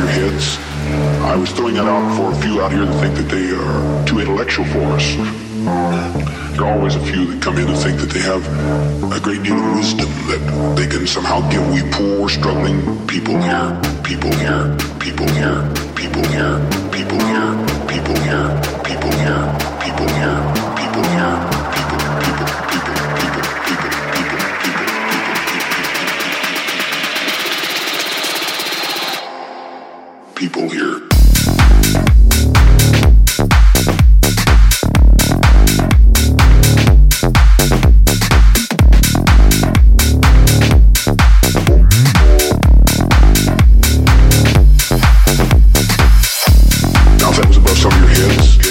your heads. I was throwing that out for a few out here that think that they are too intellectual for us. There are always a few that come in and think that they have a great deal of wisdom that they can somehow give we poor, struggling people here, people here, people here, people here, people here, people here, people here, people here, people here, people, people, people, people, show your hips.